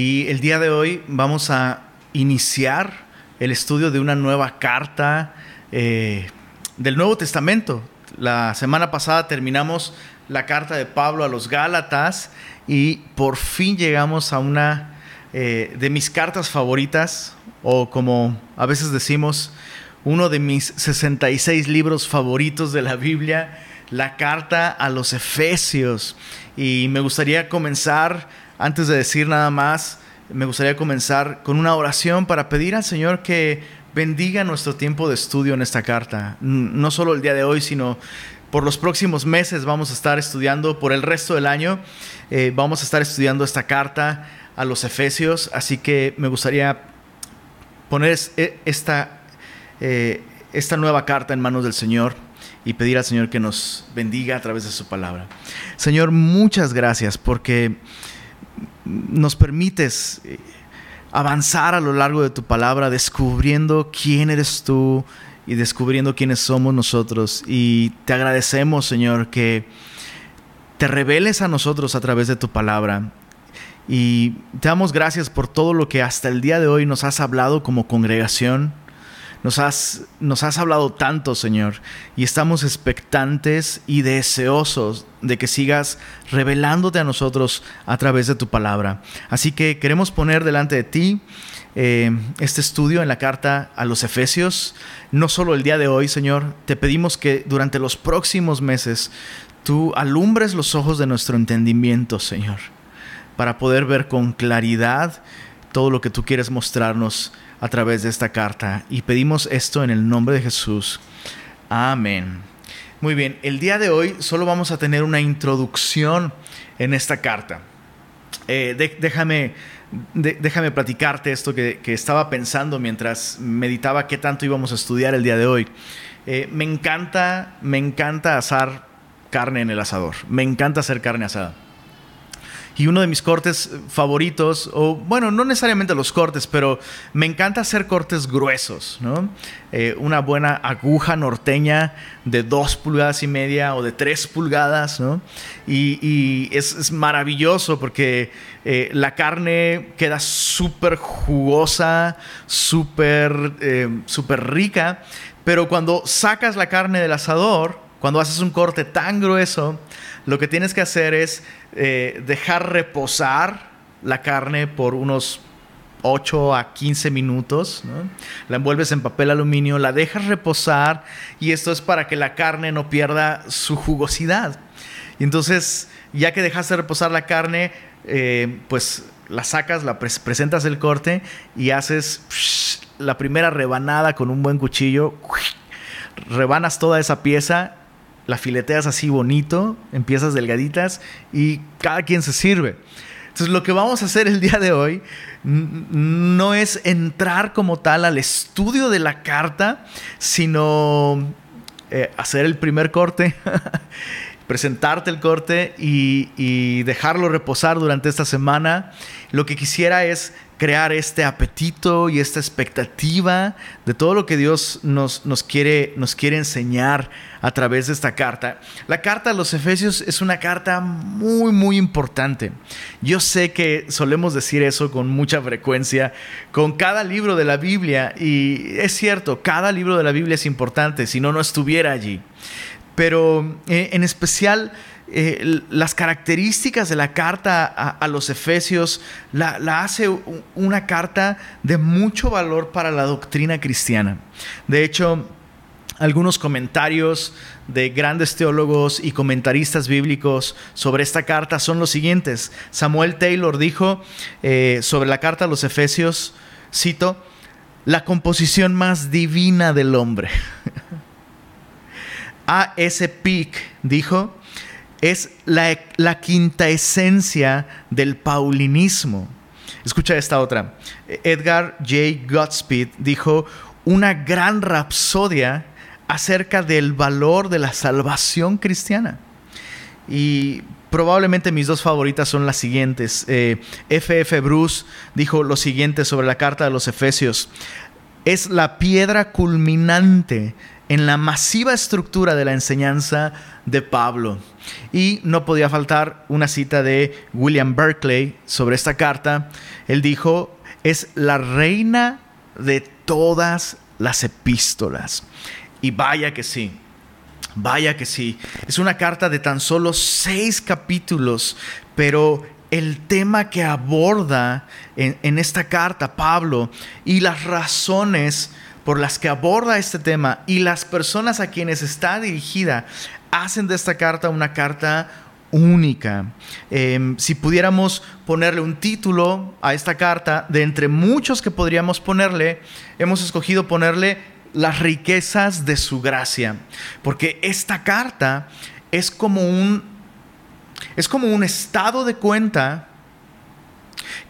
Y el día de hoy vamos a iniciar el estudio de una nueva carta eh, del Nuevo Testamento. La semana pasada terminamos la carta de Pablo a los Gálatas y por fin llegamos a una eh, de mis cartas favoritas, o como a veces decimos, uno de mis 66 libros favoritos de la Biblia, la carta a los Efesios. Y me gustaría comenzar, antes de decir nada más, me gustaría comenzar con una oración para pedir al Señor que bendiga nuestro tiempo de estudio en esta carta. No solo el día de hoy, sino por los próximos meses vamos a estar estudiando, por el resto del año, eh, vamos a estar estudiando esta carta a los Efesios. Así que me gustaría poner e, esta, eh, esta nueva carta en manos del Señor y pedir al Señor que nos bendiga a través de su palabra. Señor, muchas gracias porque nos permites eh, avanzar a lo largo de tu palabra, descubriendo quién eres tú y descubriendo quiénes somos nosotros. Y te agradecemos, Señor, que te reveles a nosotros a través de tu palabra. Y te damos gracias por todo lo que hasta el día de hoy nos has hablado como congregación nos has, nos has hablado tanto, Señor, y estamos expectantes y deseosos de que sigas revelándote a nosotros a través de tu palabra. Así que queremos poner delante de ti eh, este estudio en la carta a los Efesios, no solo el día de hoy, Señor, te pedimos que durante los próximos meses tú alumbres los ojos de nuestro entendimiento, Señor, para poder ver con claridad todo lo que tú quieres mostrarnos a través de esta carta. Y pedimos esto en el nombre de Jesús. Amén. Muy bien, el día de hoy solo vamos a tener una introducción en esta carta. Eh, déjame, déjame platicarte esto que, estaba pensando mientras meditaba qué tanto íbamos a estudiar el día de hoy. Eh, me encanta, me encanta asar carne en el asador. Me encanta hacer carne asada. Y uno de mis cortes favoritos, o bueno, no necesariamente los cortes, pero me encanta hacer cortes gruesos, ¿no? Eh, una buena aguja norteña de dos pulgadas y media o de tres pulgadas, ¿no? Y, es, maravilloso porque eh, la carne queda súper jugosa, súper eh, súper rica, pero cuando sacas la carne del asador, cuando haces un corte tan grueso, lo que tienes que hacer es eh, dejar reposar la carne por unos 8 a 15 minutos. La envuelves en papel aluminio, la dejas reposar y esto es para que la carne no pierda su jugosidad. Y entonces, ya que dejaste reposar la carne, eh, pues la sacas, la presentas el corte y haces la primera rebanada con un buen cuchillo. Rebanas toda esa pieza la fileteas así bonito, empiezas delgaditas y cada quien se sirve. Entonces lo que vamos a hacer el día de hoy no es entrar como tal al estudio de la carta, sino eh, hacer el primer corte, presentarte el corte y, y dejarlo reposar durante esta semana. Lo que quisiera es crear este apetito y esta expectativa de todo lo que Dios nos, nos, quiere, nos quiere enseñar a través de esta carta. La carta a los Efesios es una carta muy, muy importante. Yo sé que solemos decir eso con mucha frecuencia con cada libro de la Biblia y es cierto, cada libro de la Biblia es importante, si no, no estuviera allí. Pero eh, en especial eh, las características de la carta a, los Efesios la, hace una carta de mucho valor para la doctrina cristiana. De hecho, algunos comentarios de grandes teólogos y comentaristas bíblicos sobre esta carta son los siguientes. Samuel Taylor dijo eh, sobre la carta a los Efesios, cito, la composición más divina del hombre. A. S. Peak dijo, es la, quinta esencia del paulinismo. Escucha esta otra. Edgar J. Godspeed dijo una gran rapsodia acerca del valor de la salvación cristiana. Y probablemente mis dos favoritas son las siguientes. F.F. F. Bruce dijo lo siguiente sobre la carta de los Efesios. Es la piedra culminante en la masiva estructura de la enseñanza de Pablo. Y no podía faltar una cita de William Berkeley sobre esta carta. Él dijo, es la reina de todas las epístolas. Y vaya que sí. Vaya que sí. Es una carta de tan solo seis capítulos, pero el tema que aborda en, esta carta Pablo y las razones por las que aborda este tema y las personas a quienes está dirigida hacen de esta carta una carta única. Em, si pudiéramos ponerle un título a esta carta, de entre muchos que podríamos ponerle, hemos escogido ponerle las riquezas de su gracia, porque esta carta es como un es como un estado de cuenta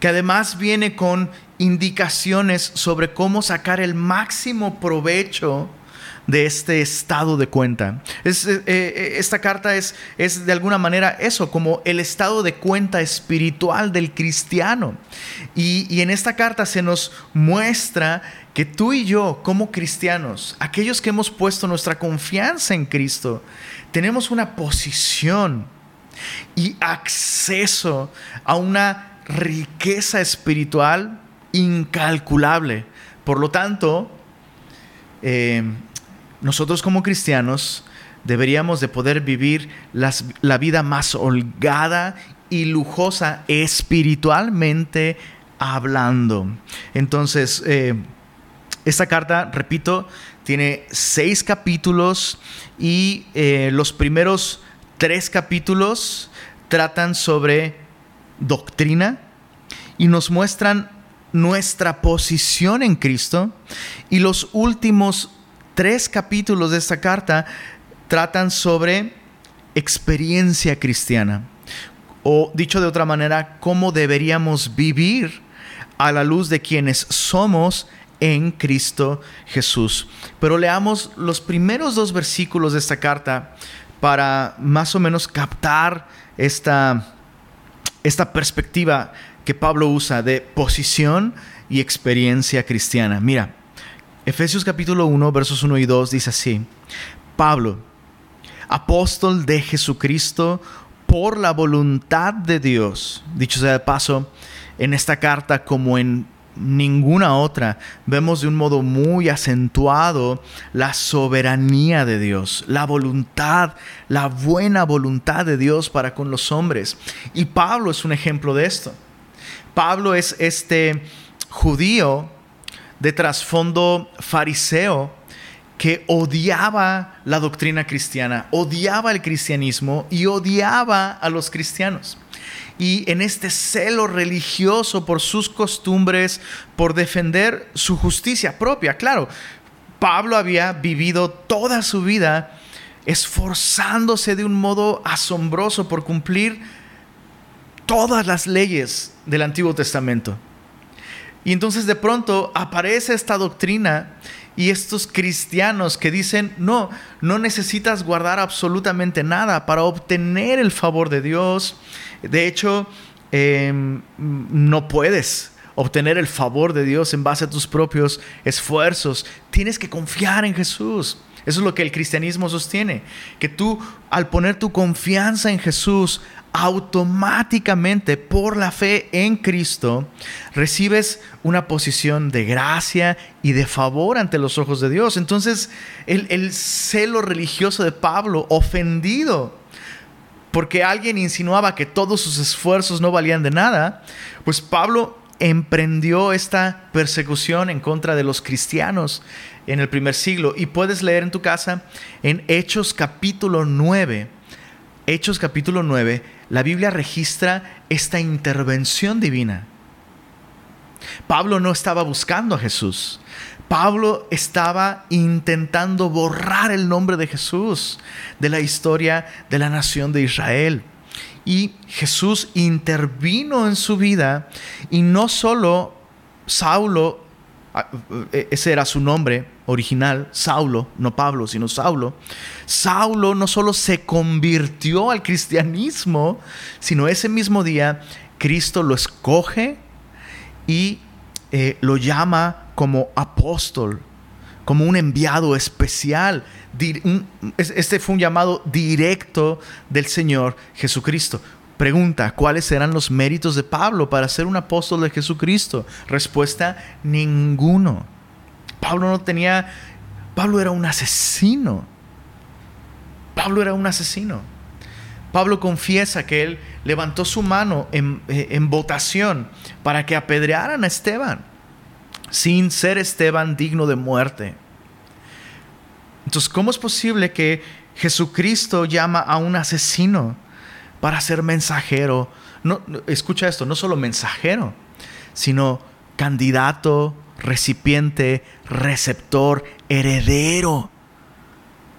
que además viene con indicaciones sobre cómo sacar el máximo provecho de este estado de cuenta. Eh, eh, esta carta es, es de alguna manera eso, como el estado de cuenta espiritual del cristiano. Y, y en esta carta se nos muestra que tú y yo, como cristianos, aquellos que hemos puesto nuestra confianza en Cristo, tenemos una posición y acceso a una riqueza espiritual incalculable. Por lo tanto, eh, nosotros como cristianos deberíamos de poder vivir la vida más holgada y lujosa espiritualmente hablando. Entonces, eh, esta carta, repito, tiene seis capítulos y eh, los primeros tres capítulos tratan sobre doctrina y nos muestran nuestra posición en Cristo y los últimos tres capítulos de esta carta tratan sobre experiencia cristiana o dicho de otra manera, cómo deberíamos vivir a la luz de quienes somos en Cristo Jesús. Pero leamos los primeros dos versículos de esta carta para más o menos captar esta, esta perspectiva que Pablo usa de posición y experiencia cristiana. Mira, Efesios capítulo 1, versos 1 y 2 dice así, Pablo, apóstol de Jesucristo por la voluntad de Dios. Dicho sea de paso, en esta carta como en ninguna otra, vemos de un modo muy acentuado la soberanía de Dios, la voluntad, la buena voluntad de Dios para con los hombres. Y Pablo es un ejemplo de esto. Pablo es este judío de trasfondo fariseo que odiaba la doctrina cristiana, odiaba el cristianismo y odiaba a los cristianos y en este celo religioso por sus costumbres, por defender su justicia propia. Claro, Pablo había vivido toda su vida esforzándose de un modo asombroso por cumplir todas las leyes del Antiguo Testamento. Y entonces de pronto aparece esta doctrina y estos cristianos que dicen, no, no necesitas guardar absolutamente nada para obtener el favor de Dios. De hecho, em, no puedes obtener el favor de Dios en base a tus propios esfuerzos. Tienes que confiar en Jesús. Eso es lo que el cristianismo sostiene, que tú al poner tu confianza en Jesús, automáticamente por la fe en Cristo recibes una posición de gracia y de favor ante los ojos de Dios. Entonces el, el celo religioso de Pablo, ofendido porque alguien insinuaba que todos sus esfuerzos no valían de nada, pues Pablo emprendió esta persecución en contra de los cristianos en el primer siglo. Y puedes leer en tu casa en Hechos capítulo 9. Hechos capítulo 9, la Biblia registra esta intervención divina. Pablo no estaba buscando a Jesús. Pablo estaba intentando borrar el nombre de Jesús de la historia de la nación de Israel. Y Jesús intervino en su vida y no solo Saulo, ese era su nombre original, Saulo, no Pablo, sino Saulo. Saulo no solo se convirtió al cristianismo, sino ese mismo día Cristo lo escoge y eh, lo llama como apóstol, como un enviado especial. Este fue un llamado directo del Señor Jesucristo. Pregunta, ¿cuáles eran los méritos de Pablo para ser un apóstol de Jesucristo? Respuesta, ninguno. Pablo no tenía, Pablo era un asesino. Pablo era un asesino. Pablo confiesa que él levantó su mano en, eh, votación para que apedrearan a Esteban, sin ser Esteban digno de muerte. Entonces, ¿cómo es posible que Jesucristo llama a un asesino para ser mensajero? No, escucha esto, no solo mensajero, sino candidato, recipiente, receptor, heredero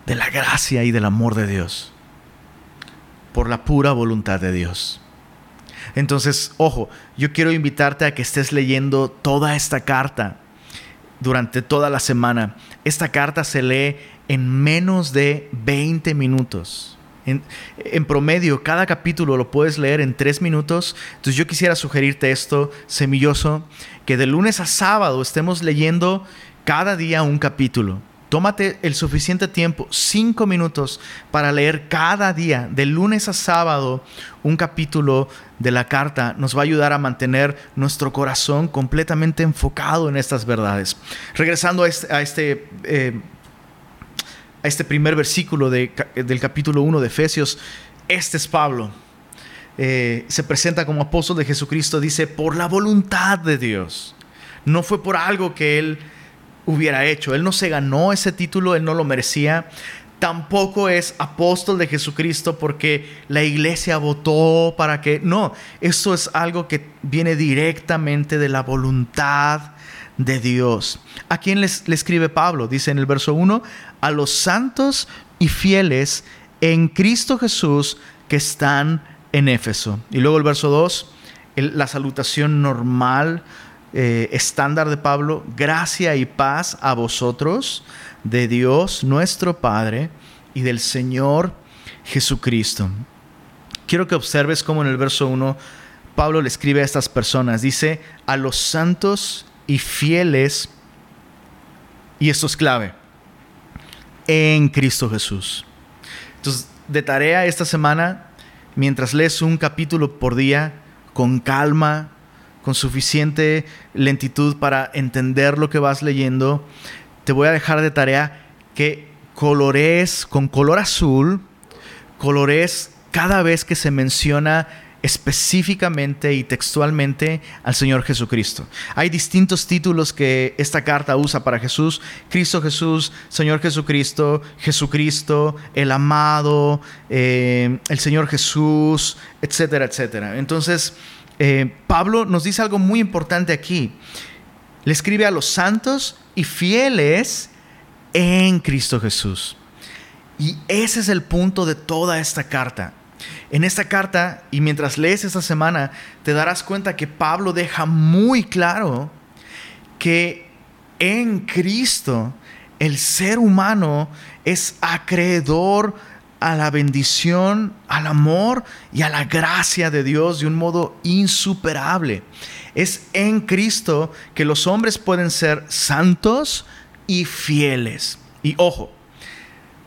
de la gracia y del amor de Dios por la pura voluntad de Dios. Entonces, ojo, yo quiero invitarte a que estés leyendo toda esta carta durante toda la semana. Esta carta se lee en menos de 20 minutos. En, promedio, cada capítulo lo puedes leer en 3 minutos. Entonces yo quisiera sugerirte esto, semilloso, que de lunes a sábado estemos leyendo cada día un capítulo. Tómate el suficiente tiempo, cinco minutos, para leer cada día, de lunes a sábado, un capítulo de la carta. Nos va a ayudar a mantener nuestro corazón completamente enfocado en estas verdades. Regresando a este, este, eh, este primer versículo del capítulo 1 de Efesios, este es Pablo. Eh, se presenta como apóstol de Jesucristo, dice, por la voluntad de Dios. No fue por algo que él hubiera hecho. Él no se ganó ese título, él no lo merecía. Tampoco es apóstol de Jesucristo porque la iglesia votó para que... No, eso es algo que viene directamente de la voluntad de Dios. ¿A quién le escribe Pablo? Dice en el verso 1, a los santos y fieles en Cristo Jesús que están en Éfeso. Y luego el verso 2, la salutación normal eh, estándar de Pablo, gracia y paz a vosotros, de Dios nuestro Padre y del Señor Jesucristo. Quiero que observes cómo en el verso 1 Pablo le escribe a estas personas, dice, a los santos y fieles, y esto es clave, en Cristo Jesús. Entonces, de tarea esta semana, mientras lees un capítulo por día, con calma, con suficiente lentitud para entender lo que vas leyendo, te voy a dejar de tarea que colores con color azul, colores cada vez que se menciona específicamente y textualmente al Señor Jesucristo. Hay distintos títulos que esta carta usa para Jesús. Cristo Jesús, Señor Jesucristo, Jesucristo, el amado, eh, el Señor Jesús, etcétera, etcétera. Entonces, eh, Pablo nos dice algo muy importante aquí. Le escribe a los santos y fieles en Cristo Jesús. Y ese es el punto de toda esta carta. En esta carta, y mientras lees esta semana, te darás cuenta que Pablo deja muy claro que en Cristo el ser humano es acreedor a la bendición, al amor y a la gracia de Dios de un modo insuperable. Es en Cristo que los hombres pueden ser santos y fieles. Y ojo,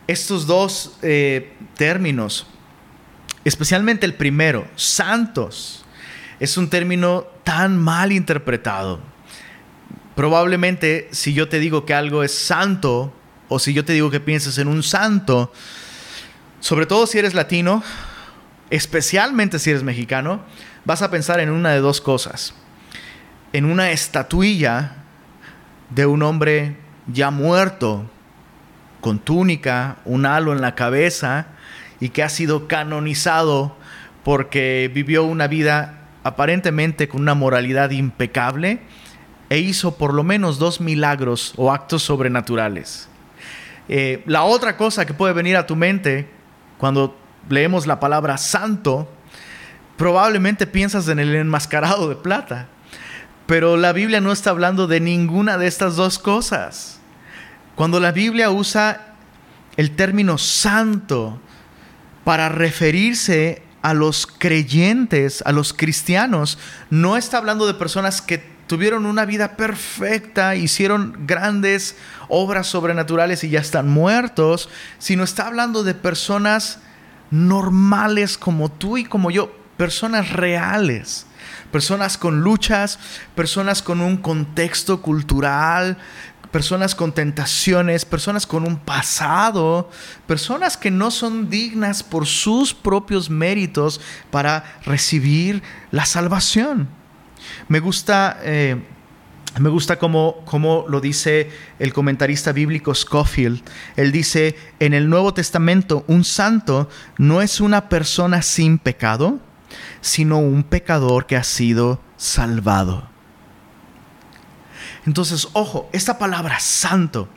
estos dos eh, términos, especialmente el primero, santos, es un término tan mal interpretado. Probablemente si yo te digo que algo es santo, o si yo te digo que pienses en un santo, sobre todo si eres latino, especialmente si eres mexicano, vas a pensar en una de dos cosas. En una estatuilla de un hombre ya muerto, con túnica, un halo en la cabeza y que ha sido canonizado porque vivió una vida aparentemente con una moralidad impecable e hizo por lo menos dos milagros o actos sobrenaturales. Eh, la otra cosa que puede venir a tu mente cuando leemos la palabra santo, probablemente piensas en el enmascarado de plata. Pero la Biblia no está hablando de ninguna de estas dos cosas. Cuando la Biblia usa el término santo para referirse a los creyentes, a los cristianos, no está hablando de personas que tuvieron una vida perfecta, hicieron grandes obras sobrenaturales y ya están muertos, sino está hablando de personas normales como tú y como yo, personas reales, personas con luchas, personas con un contexto cultural, personas con tentaciones, personas con un pasado, personas que no son dignas por sus propios méritos para recibir la salvación. Me gusta, eh, me gusta como, lo dice el comentarista bíblico Scofield. Él dice, en el Nuevo Testamento, un santo no es una persona sin pecado, sino un pecador que ha sido salvado. Entonces, ojo, esta palabra santo,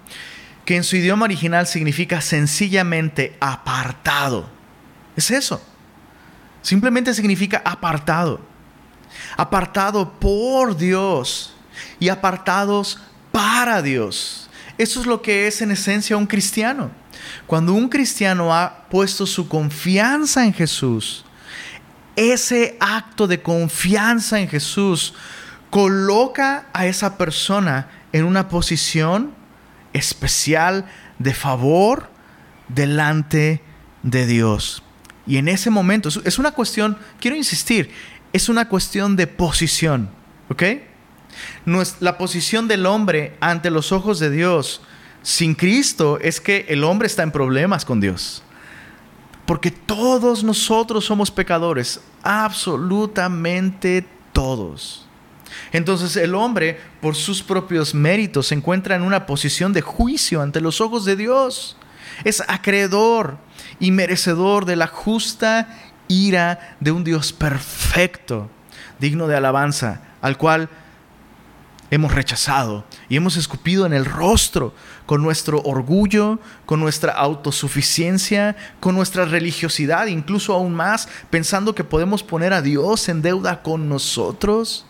que en su idioma original significa sencillamente apartado, es eso. Simplemente significa apartado. Apartado por Dios y apartados para Dios. Eso es lo que es en esencia un cristiano. Cuando un cristiano ha puesto su confianza en Jesús, ese acto de confianza en Jesús coloca a esa persona en una posición especial de favor delante de Dios. Y en ese momento, es una cuestión, quiero insistir, es una cuestión de posición, ¿ok? La posición del hombre ante los ojos de Dios sin Cristo es que el hombre está en problemas con Dios. Porque todos nosotros somos pecadores, absolutamente todos. Entonces el hombre, por sus propios méritos, se encuentra en una posición de juicio ante los ojos de Dios. Es acreedor y merecedor de la justa ira de un Dios perfecto, digno de alabanza, al cual hemos rechazado y hemos escupido en el rostro con nuestro orgullo, con nuestra autosuficiencia, con nuestra religiosidad, incluso aún más, pensando que podemos poner a Dios en deuda con nosotros.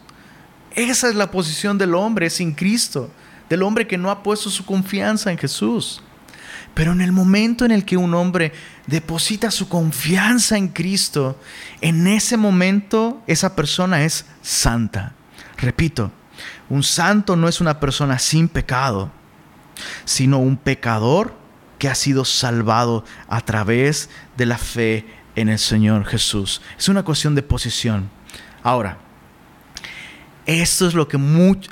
Esa es la posición del hombre sin Cristo, del hombre que no ha puesto su confianza en Jesús. Pero en el momento en el que un hombre deposita su confianza en Cristo, en ese momento esa persona es santa. Repito, un santo no es una persona sin pecado, sino un pecador que ha sido salvado a través de la fe en el Señor Jesús. Es una cuestión de posición. Ahora, esto es lo que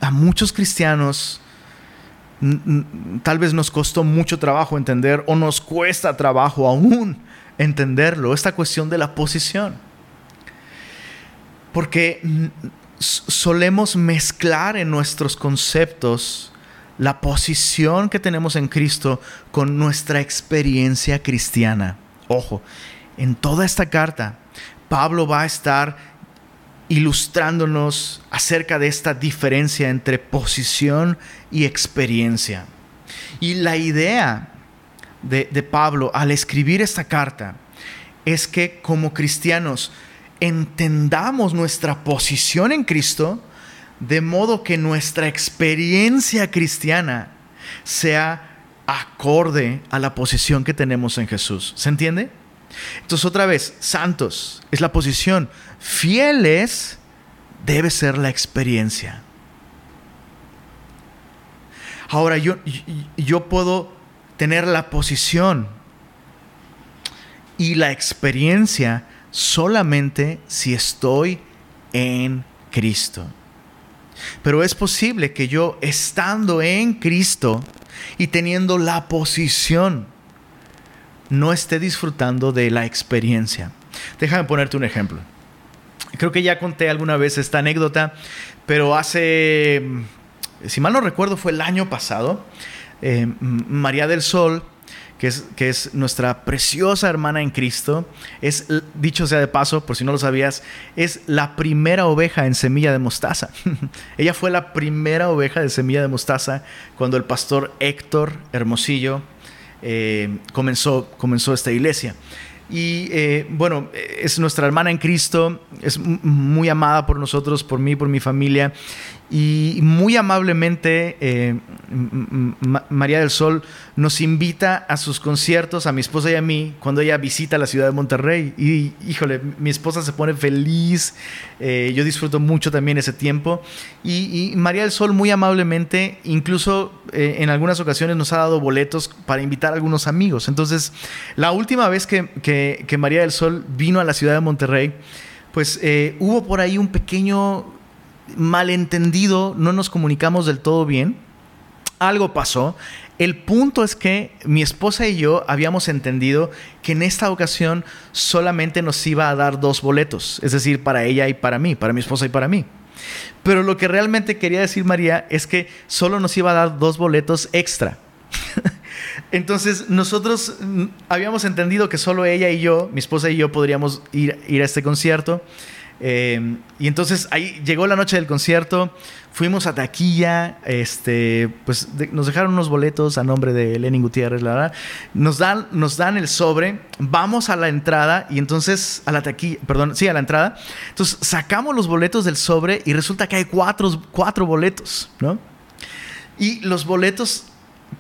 a muchos cristianos tal vez nos costó mucho trabajo entender o nos cuesta trabajo aún entenderlo, esta cuestión de la posición. Porque solemos mezclar en nuestros conceptos la posición que tenemos en Cristo con nuestra experiencia cristiana. Ojo, en toda esta carta, Pablo va a estar ilustrándonos acerca de esta diferencia entre posición y experiencia. Y la idea de, Pablo al escribir esta carta es que como cristianos entendamos nuestra posición en Cristo de modo que nuestra experiencia cristiana sea acorde a la posición que tenemos en Jesús. ¿Se entiende? Entonces otra vez, santos es la posición, fieles debe ser la experiencia. Ahora yo, yo puedo tener la posición y la experiencia solamente si estoy en Cristo. Pero es posible que yo estando en Cristo y teniendo la posición, no esté disfrutando de la experiencia. Déjame ponerte un ejemplo. Creo que ya conté alguna vez esta anécdota, pero hace, si mal no recuerdo, fue el año pasado, eh, María del Sol, que es, que es, nuestra preciosa hermana en Cristo, es, dicho sea de paso, por si no lo sabías, es la primera oveja en semilla de mostaza. Ella fue la primera oveja de semilla de mostaza cuando el pastor Héctor Hermosillo eh, comenzó, comenzó esta iglesia. Y eh, bueno, es nuestra hermana en Cristo, es muy amada por nosotros, por mí, por mi familia. Y muy amablemente eh, María del Sol nos invita a sus conciertos, a mi esposa y a mí, cuando ella visita la ciudad de Monterrey. Y híjole, mi esposa se pone feliz, eh, yo disfruto mucho también ese tiempo. Y, María del Sol muy amablemente, incluso eh, en algunas ocasiones nos ha dado boletos para invitar a algunos amigos. Entonces, la última vez que, que María del Sol vino a la ciudad de Monterrey, pues hubo por ahí un pequeño malentendido, no nos comunicamos del todo bien, algo pasó. El punto es que mi esposa y yo habíamos entendido que en esta ocasión solamente nos iba a dar dos boletos, es decir, para ella y para mí, para mi esposa y para mí. Pero lo que realmente quería decir María es que solo nos iba a dar dos boletos extra. Entonces nosotros mm, habíamos entendido que solo ella y yo, mi esposa y yo, podríamos ir, ir a este concierto. Eh, y entonces ahí llegó la noche del concierto, fuimos a taquilla, este, pues nos dejaron unos boletos a nombre de Lenin Gutiérrez, la verdad. Nos dan, nos dan el sobre, vamos a la entrada y entonces a la taquilla, perdón, sí, a la entrada. Entonces sacamos los boletos del sobre y resulta que hay cuatro, cuatro boletos, ¿no? Y los boletos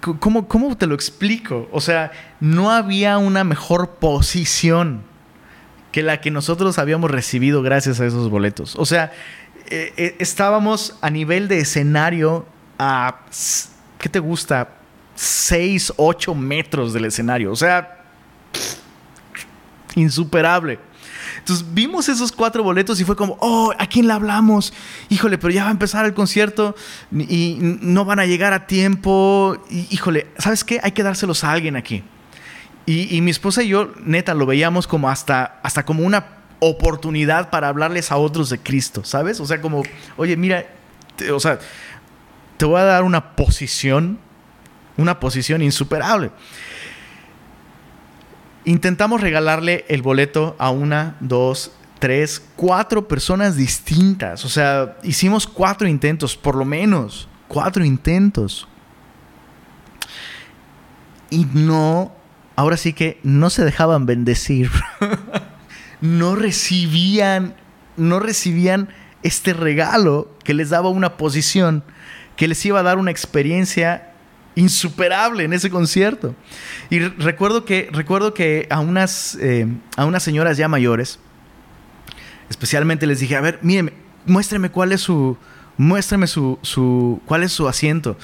¿Cómo, ¿Cómo, te lo explico? O sea, no había una mejor posición que la que nosotros habíamos recibido gracias a esos boletos. O sea, eh, eh, estábamos a nivel de escenario a, ¿qué te gusta? 6, 8 metros del escenario. O sea, insuperable. Entonces vimos esos cuatro boletos y fue como, oh, ¿a quién le hablamos? Híjole, pero ya va a empezar el concierto y no van a llegar a tiempo. híjole, ¿sabes qué? Hay que dárselos a alguien aquí. Y, mi esposa y yo, neta, lo veíamos como hasta, hasta como una oportunidad para hablarles a otros de Cristo, ¿sabes? O sea, como, oye, mira, o sea, te voy a dar una posición, una posición insuperable. Intentamos regalarle el boleto a una, dos, tres, cuatro personas distintas. O sea, hicimos cuatro intentos, por lo menos, cuatro intentos. Y no ahora sí que no se dejaban bendecir. no recibían, no recibían este regalo que les daba una posición, que les iba a dar una experiencia insuperable en ese concierto. Y recuerdo que, recuerdo que a, unas, eh, a unas señoras ya mayores, especialmente les dije, a ver, mírenme, muéstreme cuál es su, muéstrame su, su, cuál es su asiento.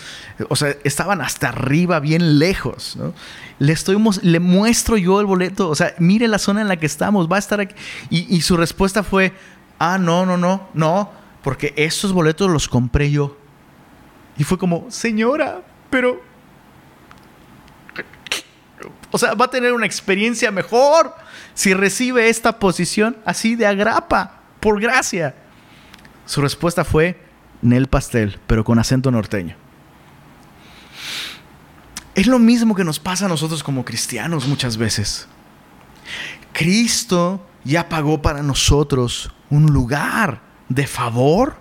O sea, estaban hasta arriba, bien lejos. Le, estoy, le muestro yo el boleto, o sea, mire la zona en la que estamos, va a estar aquí. Y, y su respuesta fue, ah, no, no, no, no, porque estos boletos los compré yo. Y fue como, señora, pero... O sea, va a tener una experiencia mejor si recibe esta posición así de agrapa, por gracia. Su respuesta fue, Nel Pastel, pero con acento norteño. Es lo mismo que nos pasa a nosotros como cristianos muchas veces. Cristo ya pagó para nosotros un lugar de favor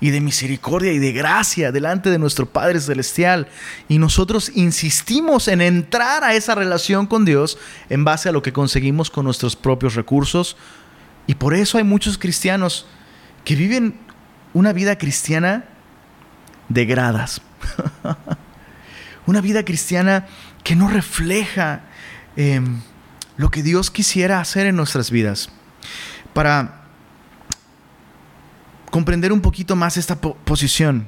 y de misericordia y de gracia delante de nuestro Padre Celestial. Y nosotros insistimos en entrar a esa relación con Dios en base a lo que conseguimos con nuestros propios recursos. Y por eso hay muchos cristianos que viven una vida cristiana de gradas. una vida cristiana que no refleja em, lo que Dios quisiera hacer en nuestras vidas. Para comprender un poquito más esta posición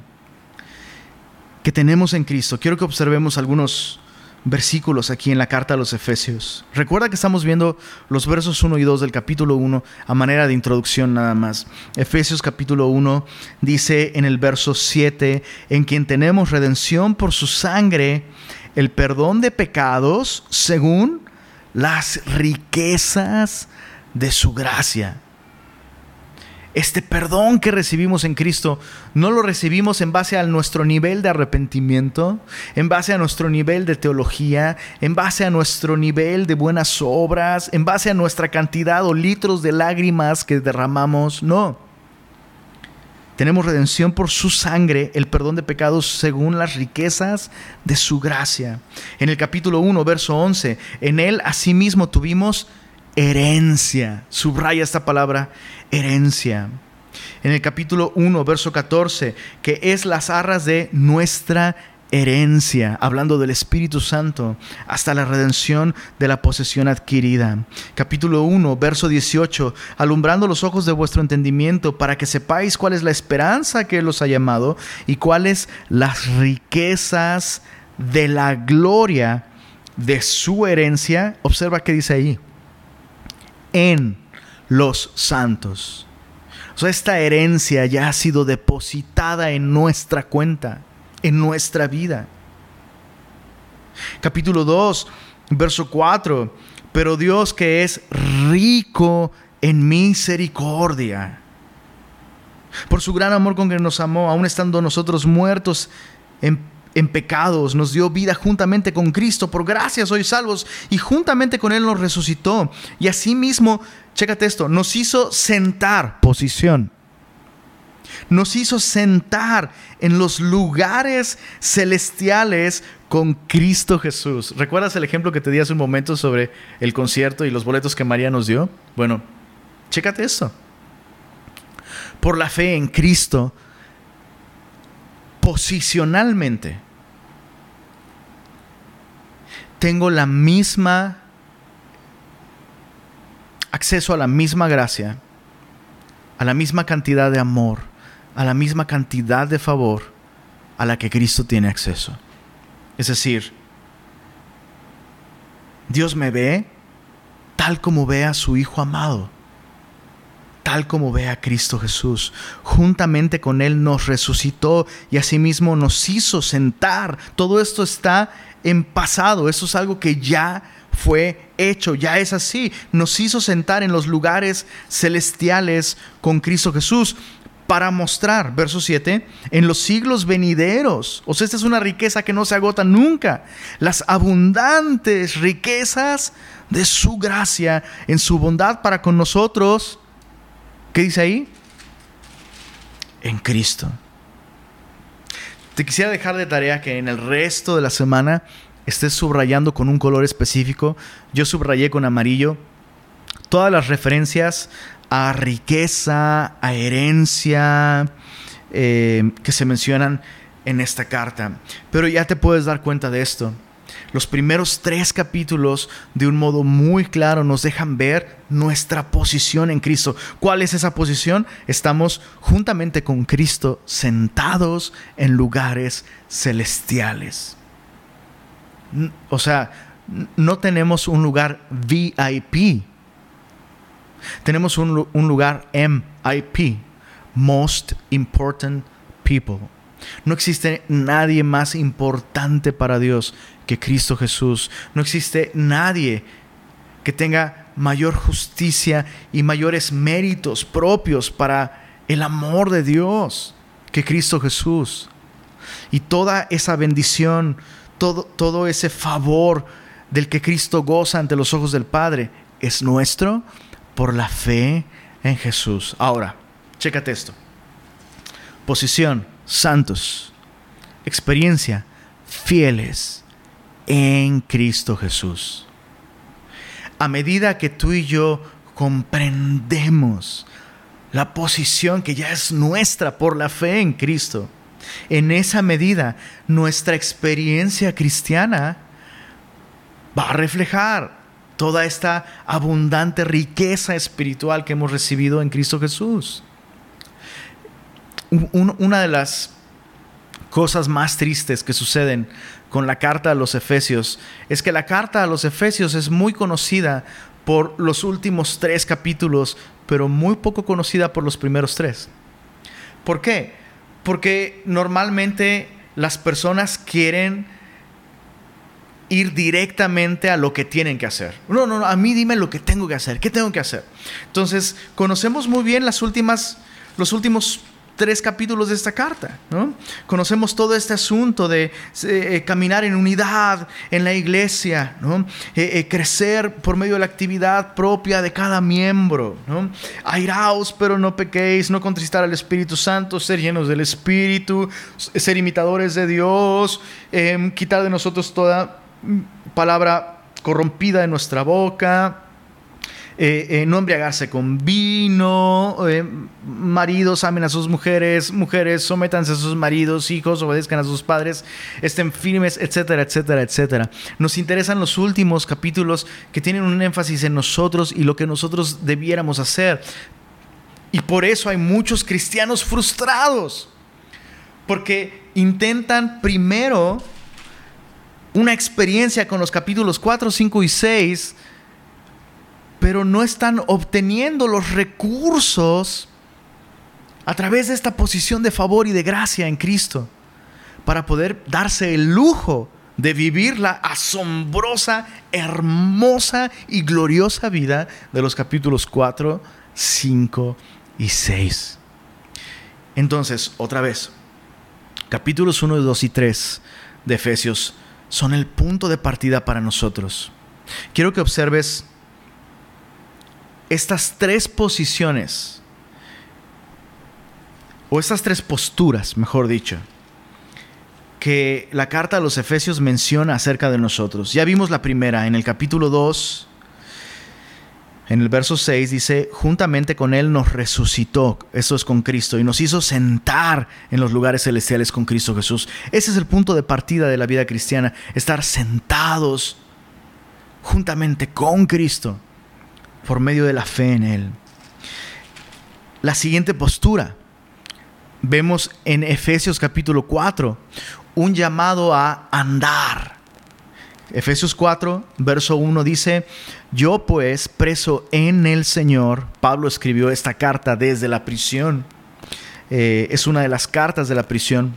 que tenemos en Cristo, quiero que observemos algunos versículos aquí en la carta a los Efesios. Recuerda que estamos viendo los versos 1 y 2 del capítulo 1 a manera de introducción nada más. Efesios capítulo 1 dice en el verso 7, en quien tenemos redención por su sangre, el perdón de pecados según las riquezas de su gracia este perdón que recibimos en Cristo, no lo recibimos en base a nuestro nivel de arrepentimiento, en base a nuestro nivel de teología, en base a nuestro nivel de buenas obras, en base a nuestra cantidad o litros de lágrimas que derramamos, no. Tenemos redención por su sangre, el perdón de pecados según las riquezas de su gracia. En el capítulo 1, verso 11, en él asimismo tuvimos herencia. Subraya esta palabra, herencia. En el capítulo 1, verso 14, que es las arras de nuestra herencia, hablando del Espíritu Santo, hasta la redención de la posesión adquirida. Capítulo 1, verso 18, alumbrando los ojos de vuestro entendimiento para que sepáis cuál es la esperanza que Él os ha llamado y cuáles las riquezas de la gloria de su herencia. Observa qué dice ahí. En los santos. Esta herencia ya ha sido depositada en nuestra cuenta en nuestra vida. Capítulo 2, verso 4. Pero Dios que es rico en misericordia, por su gran amor con que nos amó, aun estando nosotros muertos en, en pecados, nos dio vida juntamente con Cristo. Por gracia sois salvos y juntamente con Él nos resucitó. Y asimismo, chécate esto, nos hizo sentar, posición nos hizo sentar en los lugares celestiales con Cristo Jesús. ¿Recuerdas el ejemplo que te di hace un momento sobre el concierto y los boletos que María nos dio? Bueno, chécate eso. Por la fe en Cristo, posicionalmente, tengo la misma acceso a la misma gracia, a la misma cantidad de amor, a la misma cantidad de favor a la que Cristo tiene acceso. Es decir, Dios me ve tal como ve a su Hijo amado, tal como ve a Cristo Jesús. Juntamente con Él nos resucitó y asimismo nos hizo sentar. Todo esto está en pasado, eso es algo que ya fue hecho, ya es así. Nos hizo sentar en los lugares celestiales con Cristo Jesús para mostrar, verso 7, en los siglos venideros. O sea, esta es una riqueza que no se agota nunca. Las abundantes riquezas de su gracia en su bondad para con nosotros. ¿Qué dice ahí? En Cristo. Te quisiera dejar de tarea que en el resto de la semana estés subrayando con un color específico. Yo subrayé con amarillo todas las referencias a riqueza, a herencia eh, que se mencionan en esta carta. Pero ya te puedes dar cuenta de esto. Los primeros tres capítulos, de un modo muy claro, nos dejan ver nuestra posición en Cristo. ¿Cuál es esa posición? Estamos juntamente con Cristo sentados en lugares celestiales. O sea, no tenemos un lugar VIP tenemos un, lugar MIP, Most Important People. No existe nadie más importante para Dios que Cristo Jesús. No existe nadie que tenga mayor justicia y mayores méritos propios para el amor de Dios que Cristo Jesús. Y toda esa bendición, todo, todo ese favor del que Cristo goza ante los ojos del Padre es nuestro por la fe en Jesús. Ahora, chécate esto. Posición, santos. Experiencia, fieles en Cristo Jesús. A medida que tú y yo comprendemos la posición que ya es nuestra por la fe en Cristo, en esa medida nuestra experiencia cristiana va a reflejar toda esta abundante riqueza espiritual que hemos recibido en Cristo Jesús. una de las cosas más tristes que suceden con la carta a los Efesios es que la carta a los Efesios es muy conocida por los últimos tres capítulos, pero muy poco conocida por los primeros tres. ¿Por qué? Porque normalmente las personas quieren ir directamente a lo que tienen que hacer. No, no, no, a mí dime lo que tengo que hacer, qué tengo que hacer. Entonces, conocemos muy bien las últimas, los últimos tres capítulos de esta carta. ¿no? Conocemos todo este asunto de eh, eh, caminar en unidad en la iglesia, ¿no? Eh, crecer por medio de la actividad propia de cada miembro. ¿no? Airaos, pero no pequéis, no contristar al Espíritu Santo, ser llenos del Espíritu, ser imitadores de Dios, em, quitar de nosotros toda palabra corrompida de nuestra boca, eh, eh, no embriagarse con vino, eh, maridos amen a sus mujeres, mujeres sométanse a sus maridos, hijos obedezcan a sus padres, estén firmes, etcétera, etcétera, etcétera. Nos interesan los últimos capítulos que tienen un énfasis en nosotros y lo que nosotros debiéramos hacer. Y por eso hay muchos cristianos frustrados, porque intentan primero una experiencia con los capítulos 4, 5 y 6, pero no están obteniendo los recursos a través de esta posición de favor y de gracia en Cristo para poder darse el lujo de vivir la asombrosa, hermosa y gloriosa vida de los capítulos 4, 5 y 6. Entonces, otra vez, capítulos 1, 2 y 3 de Efesios son el punto de partida para nosotros. Quiero que observes estas tres posiciones, o estas tres posturas, mejor dicho, que la carta a los Efesios menciona acerca de nosotros. Ya vimos la primera en el capítulo 2, en el verso 6 dice, juntamente con Él nos resucitó, eso es con Cristo, y nos hizo sentar en los lugares celestiales con Cristo Jesús. Ese es el punto de partida de la vida cristiana, estar sentados juntamente con Cristo por medio de la fe en Él. La siguiente postura, vemos en Efesios capítulo 4 un llamado a andar. Efesios 4, verso 1 dice, yo pues preso en el Señor, Pablo escribió esta carta desde la prisión, eh, es una de las cartas de la prisión,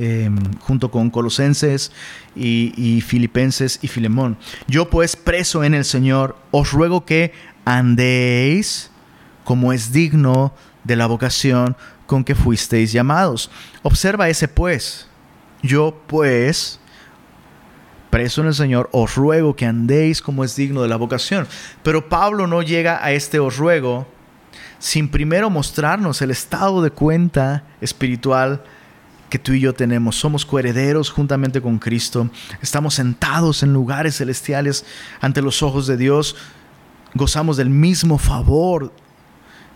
em, junto con Colosenses y, y Filipenses y Filemón. Yo pues preso en el Señor, os ruego que andéis como es digno de la vocación con que fuisteis llamados. Observa ese pues. Yo pues preso en el Señor, os ruego que andéis como es digno de la vocación. Pero Pablo no llega a este os ruego sin primero mostrarnos el estado de cuenta espiritual que tú y yo tenemos. Somos coherederos juntamente con Cristo. Estamos sentados en lugares celestiales ante los ojos de Dios. Gozamos del mismo favor,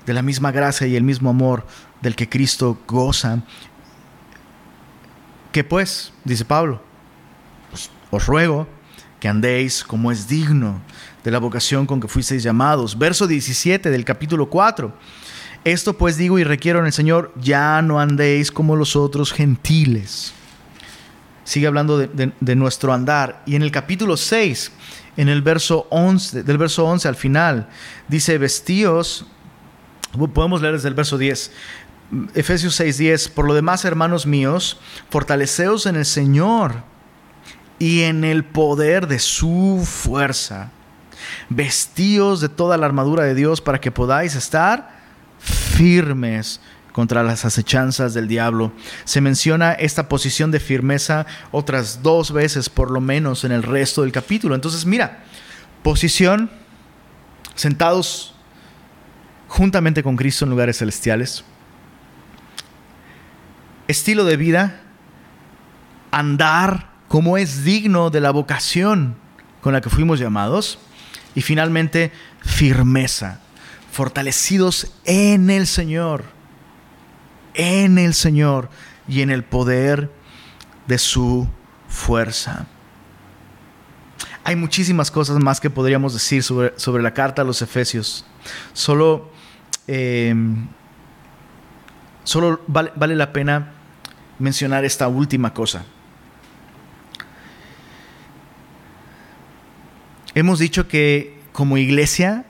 de la misma gracia y el mismo amor del que Cristo goza. ¿Qué pues? Dice Pablo os ruego que andéis como es digno de la vocación con que fuisteis llamados. Verso 17 del capítulo 4. Esto pues digo y requiero en el Señor, ya no andéis como los otros gentiles. Sigue hablando de, nuestro andar. Y en el capítulo 6, en el verso 11, del verso 11 al final, dice, vestíos, podemos leer desde el verso 10, Efesios 6:10, por lo demás, hermanos míos, fortaleceos en el Señor y en el poder de su fuerza. Vestíos de toda la armadura de Dios para que podáis estar firmes contra las acechanzas del diablo. Se menciona esta posición de firmeza otras dos veces por lo menos en el resto del capítulo. Entonces mira, posición, sentados juntamente con Cristo en lugares celestiales. Estilo de vida, andar como es digno de la vocación con la que fuimos llamados. Y finalmente, firmeza, fortalecidos en el Señor, en el Señor y en el poder de su fuerza. Hay muchísimas cosas más que podríamos decir sobre, sobre la carta a los Efesios. Solo, em, solo vale, vale la pena mencionar esta última cosa. Hemos dicho que como iglesia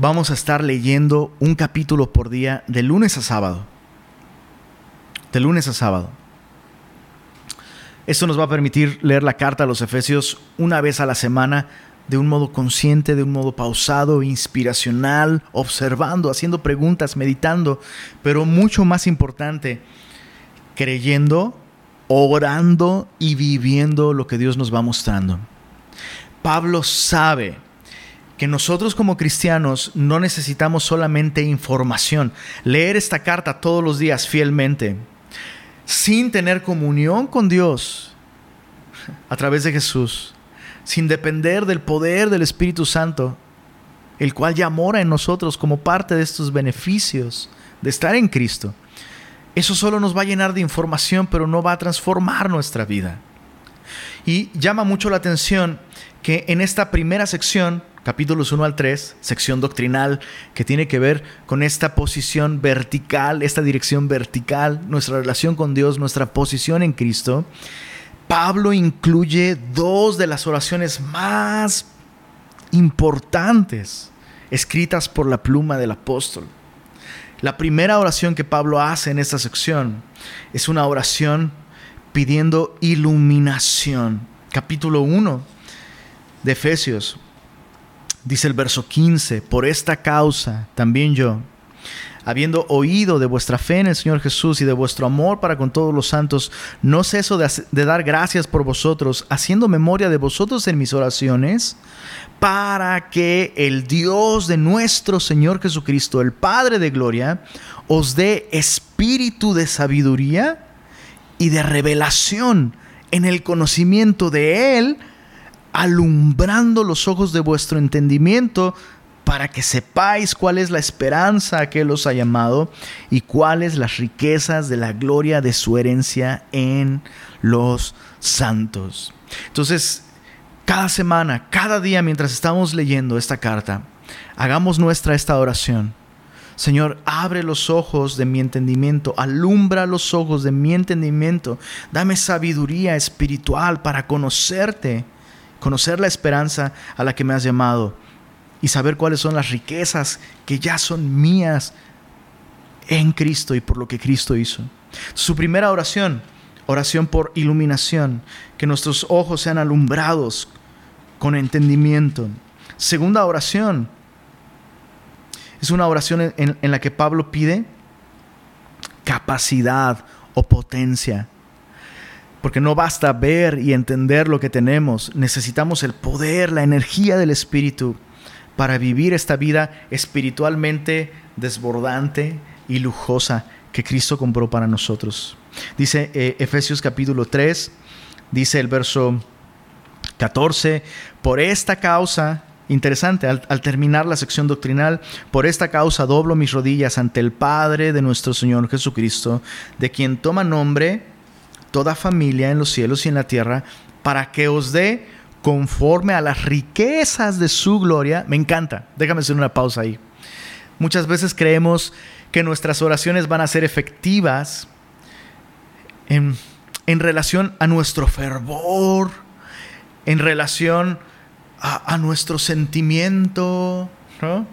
vamos a estar leyendo un capítulo por día de lunes a sábado. De lunes a sábado. Esto nos va a permitir leer la carta a los Efesios una vez a la semana de un modo consciente, de un modo pausado, inspiracional, observando, haciendo preguntas, meditando, pero mucho más importante, creyendo, orando y viviendo lo que Dios nos va mostrando. Pablo sabe que nosotros como cristianos no necesitamos solamente información, leer esta carta todos los días fielmente, sin tener comunión con Dios a través de Jesús, sin depender del poder del Espíritu Santo, el cual ya mora en nosotros como parte de estos beneficios de estar en Cristo. Eso solo nos va a llenar de información, pero no va a transformar nuestra vida. Y llama mucho la atención que en esta primera sección, capítulos 1 al 3, sección doctrinal, que tiene que ver con esta posición vertical, esta dirección vertical, nuestra relación con Dios, nuestra posición en Cristo, Pablo incluye dos de las oraciones más importantes escritas por la pluma del apóstol. La primera oración que Pablo hace en esta sección es una oración pidiendo iluminación. Capítulo 1 de Efesios dice el verso 15, por esta causa también yo, habiendo oído de vuestra fe en el Señor Jesús y de vuestro amor para con todos los santos, no ceso de, de, dar gracias por vosotros, haciendo memoria de vosotros en mis oraciones, para que el Dios de nuestro Señor Jesucristo, el Padre de Gloria, os dé espíritu de sabiduría y de revelación en el conocimiento de Él, alumbrando los ojos de vuestro entendimiento, para que sepáis cuál es la esperanza a que Él os ha llamado y cuáles las riquezas de la gloria de su herencia en los santos. Entonces, cada semana, cada día mientras estamos leyendo esta carta, hagamos nuestra esta oración. Señor, abre los ojos de mi entendimiento, alumbra los ojos de mi entendimiento, dame sabiduría espiritual para conocerte, conocer la esperanza a la que me has llamado y saber cuáles son las riquezas que ya son mías en Cristo y por lo que Cristo hizo. Su primera oración, oración por iluminación, que nuestros ojos sean alumbrados con entendimiento. Segunda oración, es una oración en, la que Pablo pide capacidad o potencia. Porque no basta ver y entender lo que tenemos, necesitamos el poder, la energía del Espíritu para vivir esta vida espiritualmente desbordante y lujosa que Cristo compró para nosotros. Dice eh, Efesios capítulo 3, dice el verso 14, por esta causa, interesante, al, al, terminar la sección doctrinal, por esta causa doblo mis rodillas ante el Padre de nuestro Señor Jesucristo, de quien toma nombre toda familia en los cielos y en la tierra, para que os dé conforme a las riquezas de su gloria. Me encanta. Déjame hacer una pausa ahí. Muchas veces creemos que nuestras oraciones van a ser efectivas en, relación a nuestro fervor, en relación a, a nuestro sentimiento, ¿no?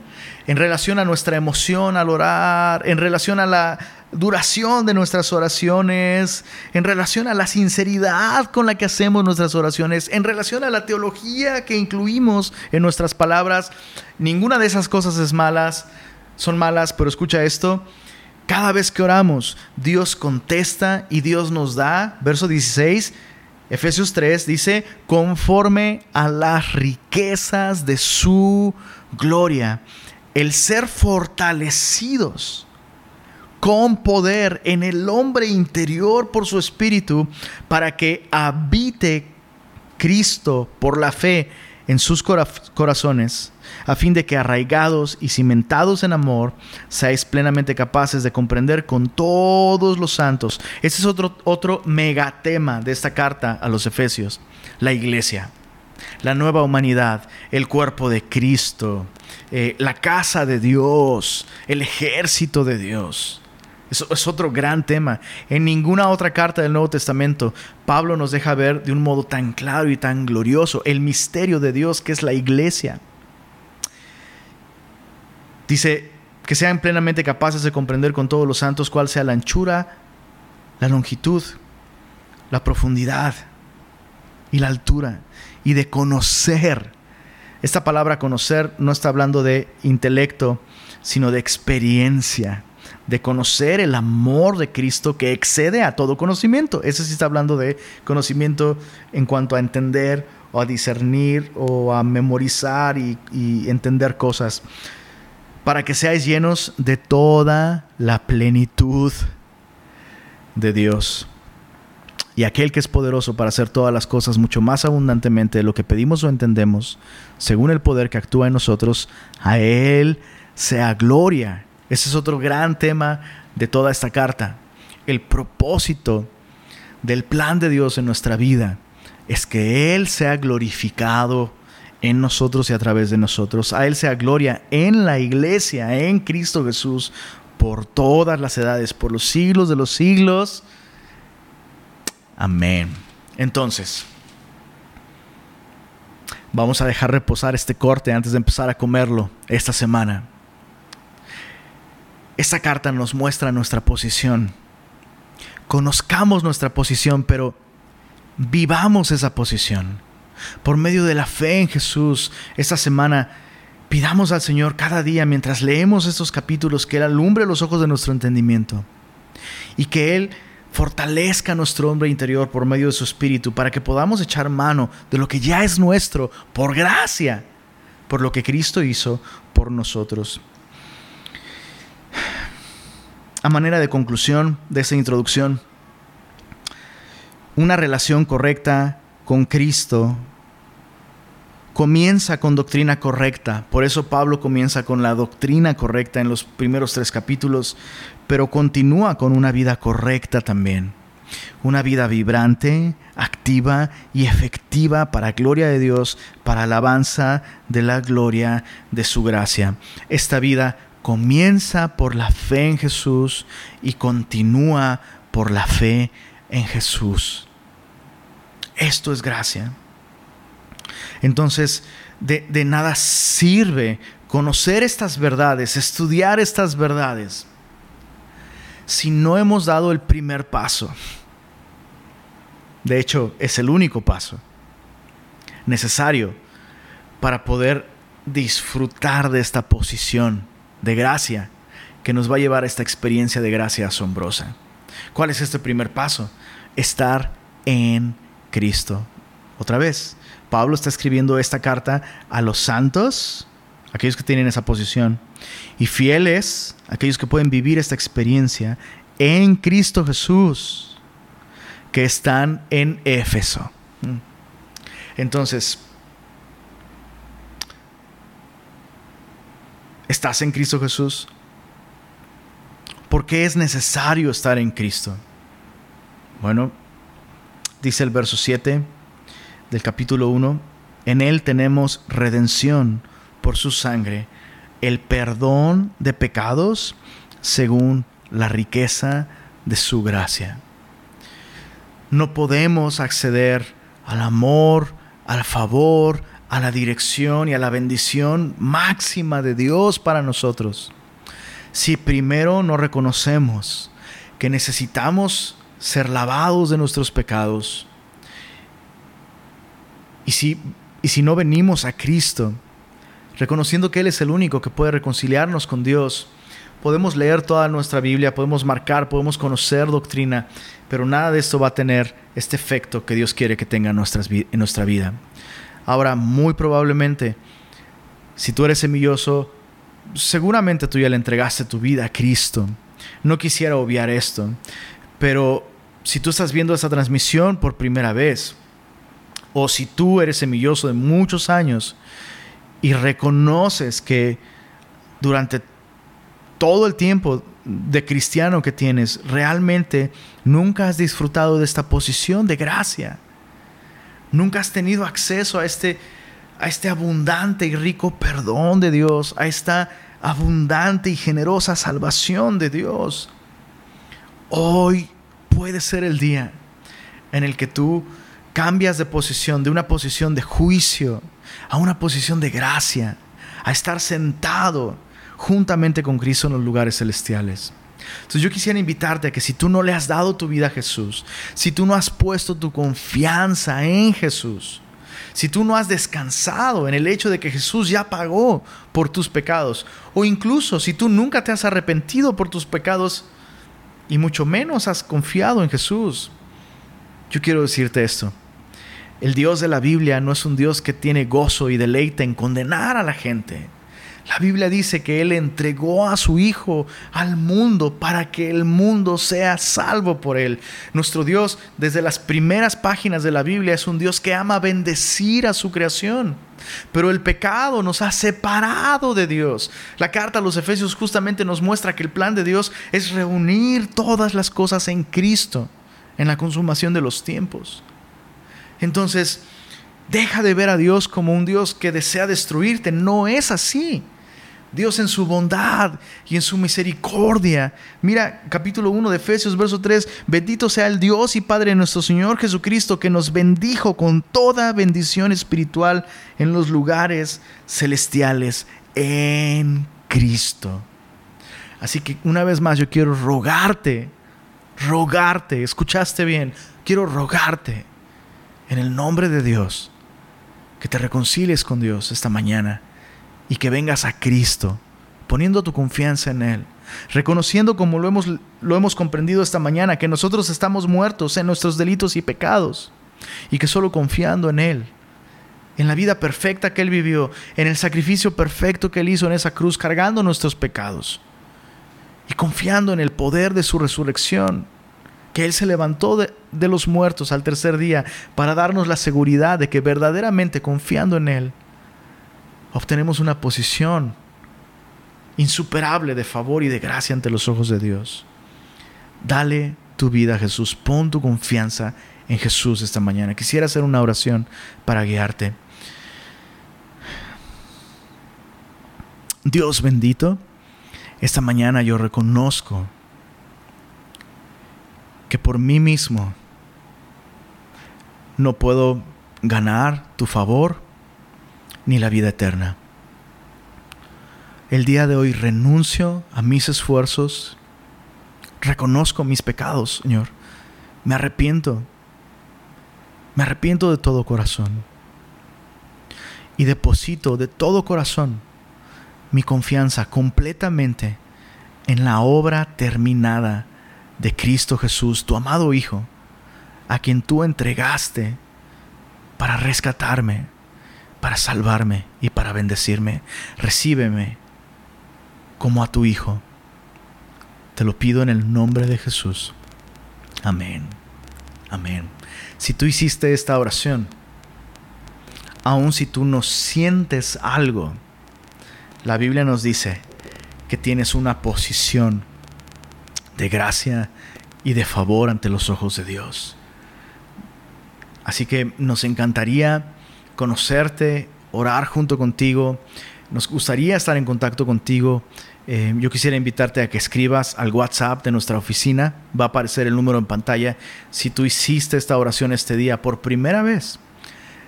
en relación a nuestra emoción al orar, en relación a la duración de nuestras oraciones, en relación a la sinceridad con la que hacemos nuestras oraciones, en relación a la teología que incluimos en nuestras palabras. Ninguna de esas cosas es malas, son malas, pero escucha esto. Cada vez que oramos, Dios contesta y Dios nos da, verso 16, Efesios 3 dice, conforme a las riquezas de su gloria, el ser fortalecidos con poder en el hombre interior por su espíritu, para que habite Cristo por la fe en sus corazones, a fin de que arraigados y cimentados en amor, seáis plenamente capaces de comprender con todos los santos. Ese es otro, otro megatema de esta carta a los Efesios, la iglesia, la nueva humanidad, el cuerpo de Cristo, eh, la casa de Dios, el ejército de Dios. Eso es otro gran tema. En ninguna otra carta del Nuevo Testamento Pablo nos deja ver de un modo tan claro y tan glorioso el misterio de Dios que es la iglesia. Dice que sean plenamente capaces de comprender con todos los santos cuál sea la anchura, la longitud, la profundidad y la altura y de conocer. Esta palabra conocer no está hablando de intelecto, sino de experiencia de conocer el amor de Cristo que excede a todo conocimiento. Eso sí está hablando de conocimiento en cuanto a entender o a discernir o a memorizar y, y entender cosas. Para que seáis llenos de toda la plenitud de Dios. Y aquel que es poderoso para hacer todas las cosas mucho más abundantemente de lo que pedimos o entendemos, según el poder que actúa en nosotros, a Él sea gloria. Ese es otro gran tema de toda esta carta. El propósito del plan de Dios en nuestra vida es que Él sea glorificado en nosotros y a través de nosotros. A Él sea gloria en la iglesia, en Cristo Jesús, por todas las edades, por los siglos de los siglos. Amén. Entonces, vamos a dejar reposar este corte antes de empezar a comerlo esta semana. Esta carta nos muestra nuestra posición. Conozcamos nuestra posición, pero vivamos esa posición. Por medio de la fe en Jesús, esta semana pidamos al Señor cada día mientras leemos estos capítulos que Él alumbre los ojos de nuestro entendimiento y que Él fortalezca nuestro hombre interior por medio de su espíritu para que podamos echar mano de lo que ya es nuestro por gracia, por lo que Cristo hizo por nosotros. A manera de conclusión de esta introducción, una relación correcta con Cristo comienza con doctrina correcta. Por eso Pablo comienza con la doctrina correcta en los primeros tres capítulos, pero continúa con una vida correcta también. Una vida vibrante, activa y efectiva para gloria de Dios, para alabanza de la gloria de su gracia. Esta vida comienza por la fe en Jesús y continúa por la fe en Jesús. Esto es gracia. Entonces, de, nada sirve conocer estas verdades, estudiar estas verdades, si no hemos dado el primer paso. De hecho, es el único paso necesario para poder disfrutar de esta posición de gracia que nos va a llevar a esta experiencia de gracia asombrosa. ¿Cuál es este primer paso? Estar en Cristo. Otra vez, Pablo está escribiendo esta carta a los santos, aquellos que tienen esa posición, y fieles, aquellos que pueden vivir esta experiencia en Cristo Jesús, que están en Éfeso. Mm. Entonces, ¿estás en Cristo Jesús? ¿Por qué es necesario estar en Cristo? Bueno, dice el verso 7 del capítulo 1, en Él tenemos redención por su sangre, el perdón de pecados según la riqueza de su gracia. No podemos acceder al amor, al favor, a la dirección y a la bendición máxima de Dios para nosotros si primero no reconocemos que necesitamos ser lavados de nuestros pecados y si, y si no venimos a Cristo, reconociendo que Él es el único que puede reconciliarnos con Dios, podemos leer toda nuestra Biblia, podemos marcar, podemos conocer doctrina, pero nada de esto va a tener este efecto que Dios quiere que tenga en, en nuestra vida. Ahora, muy probablemente, si tú eres semilloso, seguramente tú ya le entregaste tu vida a Cristo. No quisiera obviar esto, pero si tú estás viendo esta transmisión por primera vez, o si tú eres semilloso de muchos años y reconoces que durante todo el tiempo de cristiano que tienes, realmente nunca has disfrutado de esta posición de gracia. Nunca has tenido acceso a este, a este abundante y rico perdón de Dios, a esta abundante y generosa salvación de Dios. Hoy puede ser el día en el que tú cambias de posición, de una posición de juicio a una posición de gracia, a estar sentado juntamente con Cristo en los lugares celestiales. Entonces yo quisiera invitarte a que si tú no le has dado tu vida a Jesús, si tú no has puesto tu confianza en Jesús, si tú no has descansado en el hecho de que Jesús ya pagó por tus pecados, o incluso si tú nunca te has arrepentido por tus pecados y mucho menos has confiado en Jesús, yo quiero decirte esto. El Dios de la Biblia no es un Dios que tiene gozo y deleite en condenar a la gente. La Biblia dice que Él entregó a su Hijo al mundo para que el mundo sea salvo por Él. Nuestro Dios, desde las primeras páginas de la Biblia, es un Dios que ama bendecir a su creación. Pero el pecado nos ha separado de Dios. La carta a los Efesios justamente nos muestra que el plan de Dios es reunir todas las cosas en Cristo, en la consumación de los tiempos. Entonces, deja de ver a Dios como un Dios que desea destruirte. No es así. Dios en su bondad y en su misericordia. Mira capítulo 1 de Efesios, verso 3. Bendito sea el Dios y Padre de nuestro Señor Jesucristo, que nos bendijo con toda bendición espiritual en los lugares celestiales en Cristo. Así que una vez más yo quiero rogarte, rogarte, escuchaste bien, quiero rogarte en el nombre de Dios que te reconcilies con Dios esta mañana y que vengas a Cristo, poniendo tu confianza en Él, reconociendo como lo hemos, lo hemos comprendido esta mañana, que nosotros estamos muertos en nuestros delitos y pecados, y que solo confiando en Él, en la vida perfecta que Él vivió, en el sacrificio perfecto que Él hizo en esa cruz, cargando nuestros pecados, y confiando en el poder de su resurrección, que Él se levantó de, de los muertos al tercer día para darnos la seguridad de que verdaderamente confiando en Él, obtenemos una posición insuperable de favor y de gracia ante los ojos de Dios. Dale tu vida a Jesús, pon tu confianza en Jesús esta mañana. Quisiera hacer una oración para guiarte. Dios bendito, esta mañana yo reconozco que por mí mismo no puedo ganar tu favor ni la vida eterna. El día de hoy renuncio a mis esfuerzos, reconozco mis pecados, Señor, me arrepiento, me arrepiento de todo corazón. Y deposito de todo corazón mi confianza completamente en la obra terminada de Cristo Jesús, tu amado Hijo, a quien tú entregaste para rescatarme para salvarme y para bendecirme. Recíbeme como a tu Hijo. Te lo pido en el nombre de Jesús. Amén. Amén. Si tú hiciste esta oración, aun si tú no sientes algo, la Biblia nos dice que tienes una posición de gracia y de favor ante los ojos de Dios. Así que nos encantaría conocerte, orar junto contigo. Nos gustaría estar en contacto contigo. Eh, yo quisiera invitarte a que escribas al WhatsApp de nuestra oficina. Va a aparecer el número en pantalla. Si tú hiciste esta oración este día por primera vez,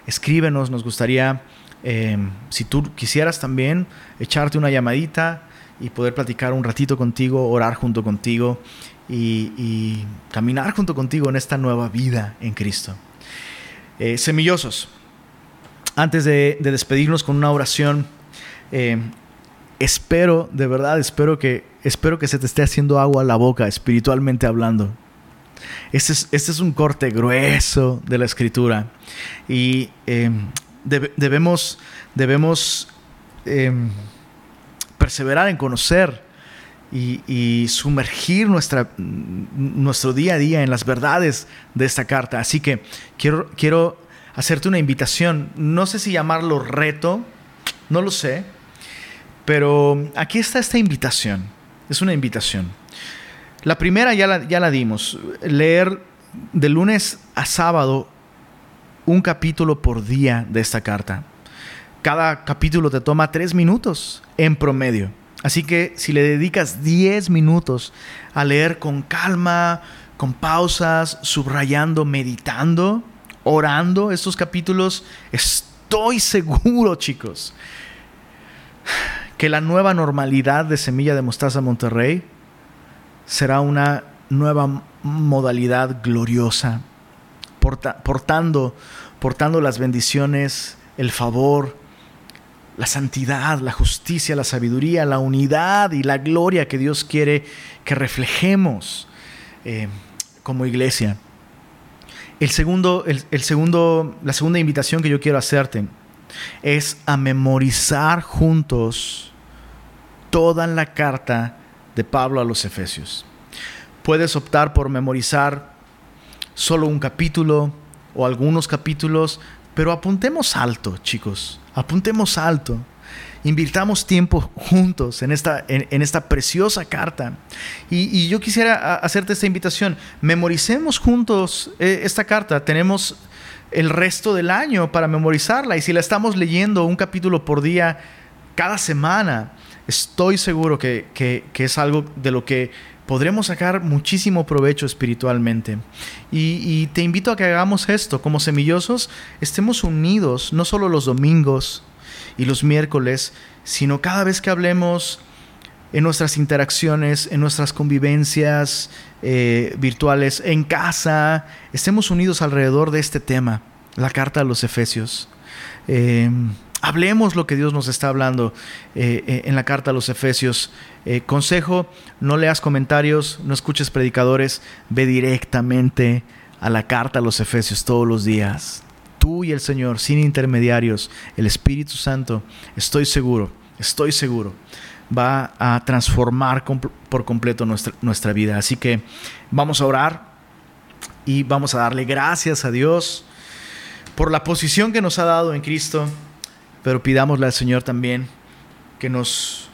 escríbenos. Nos gustaría, eh, si tú quisieras también, echarte una llamadita y poder platicar un ratito contigo, orar junto contigo y, caminar junto contigo en esta nueva vida en Cristo. Eh, semillosos antes de, despedirnos con una oración, eh, espero, de verdad, espero que, espero que se te esté haciendo agua a la boca, espiritualmente hablando. Este es, este es un corte grueso de la escritura y em, debemos, debemos em, perseverar en conocer y, sumergir nuestro día a día en las verdades de esta carta. Así que quiero, quiero hacerte una invitación. No sé si llamarlo reto, no lo sé, pero aquí está esta invitación. Es una invitación. La primera ya la, ya la dimos, leer de lunes a sábado un capítulo por día de esta carta. Cada capítulo te toma tres minutos en promedio. Así que si le dedicas 10 minutos a leer con calma, con pausas, subrayando, meditando, orando estos capítulos, estoy seguro, chicos, que la nueva normalidad de Semilla de Mostaza Monterrey será una nueva modalidad gloriosa, portando, portando las bendiciones, el favor, la santidad, la justicia, la sabiduría, la unidad y la gloria que Dios quiere que reflejemos eh, como iglesia. El segundo, el, segundo, la segunda invitación que yo quiero hacerte es a memorizar juntos toda la carta de Pablo a los Efesios. Puedes optar por memorizar solo un capítulo o algunos capítulos, pero apuntemos alto, chicos, apuntemos alto. Invirtamos tiempo juntos en esta, en, esta preciosa carta. Y, yo quisiera hacerte esta invitación. Memoricemos juntos eh, esta carta. Tenemos el resto del año para memorizarla. Y si la estamos leyendo un capítulo por día cada semana, estoy seguro que, que, es algo de lo que podremos sacar muchísimo provecho espiritualmente. Y, y, te invito a que hagamos esto, como semillosos, estemos unidos, no solo los domingos y los miércoles, sino cada vez que hablemos en nuestras interacciones, en nuestras convivencias eh, virtuales, en casa, estemos unidos alrededor de este tema, la carta a los Efesios. Eh, Hablemos lo que Dios nos está hablando eh, en la carta a los Efesios. Consejo, no leas comentarios, no escuches predicadores, ve directamente a la carta a los Efesios todos los días. Tú y el Señor, sin intermediarios, el Espíritu Santo, estoy seguro, estoy seguro, va a transformar por completo nuestra, vida. Así que vamos a orar y vamos a darle gracias a Dios por la posición que nos ha dado en Cristo pero pidámosle al Señor también que nos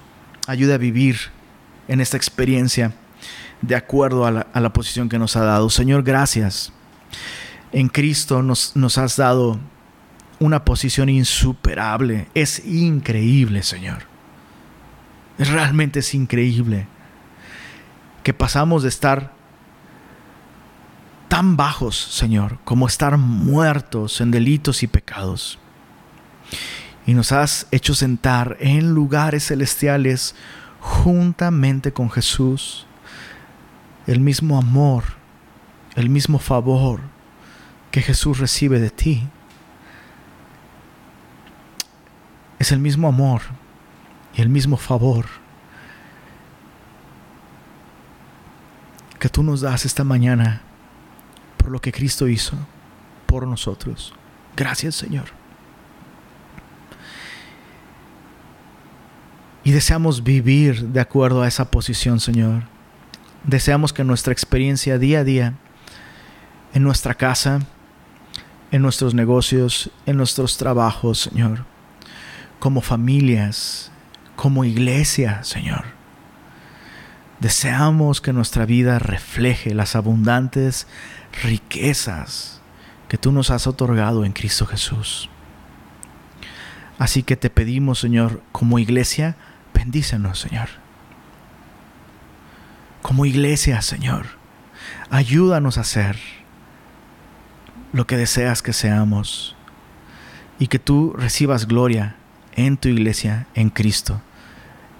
ayude a vivir en esta experiencia de acuerdo a la, posición que nos ha dado. Señor, gracias. En Cristo nos, has dado una posición insuperable. Es increíble, Señor. Realmente es increíble que pasamos de estar tan bajos, Señor, como estar muertos en delitos y pecados y nos has hecho sentar en lugares celestiales juntamente con Jesús. El mismo amor, el mismo favor que Jesús recibe de ti. Es el mismo amor y el mismo favor que tú nos das esta mañana por lo que Cristo hizo por nosotros. Gracias Señor. Y deseamos vivir de acuerdo a esa posición, Señor. Deseamos que nuestra experiencia día a día, en nuestra casa, en nuestros negocios, en nuestros trabajos, Señor, como familias, como iglesia, Señor. Deseamos que nuestra vida refleje las abundantes riquezas que tú nos has otorgado en Cristo Jesús. Así que te pedimos, Señor, como iglesia, Bendícenos, Señor. Como iglesia, Señor, ayúdanos a hacer lo que deseas que seamos y que tú recibas gloria en tu iglesia, en Cristo,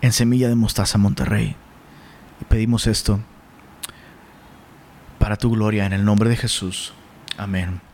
en Semilla de Mostaza Monterrey. Y pedimos esto para tu gloria en el nombre de Jesús. Amén.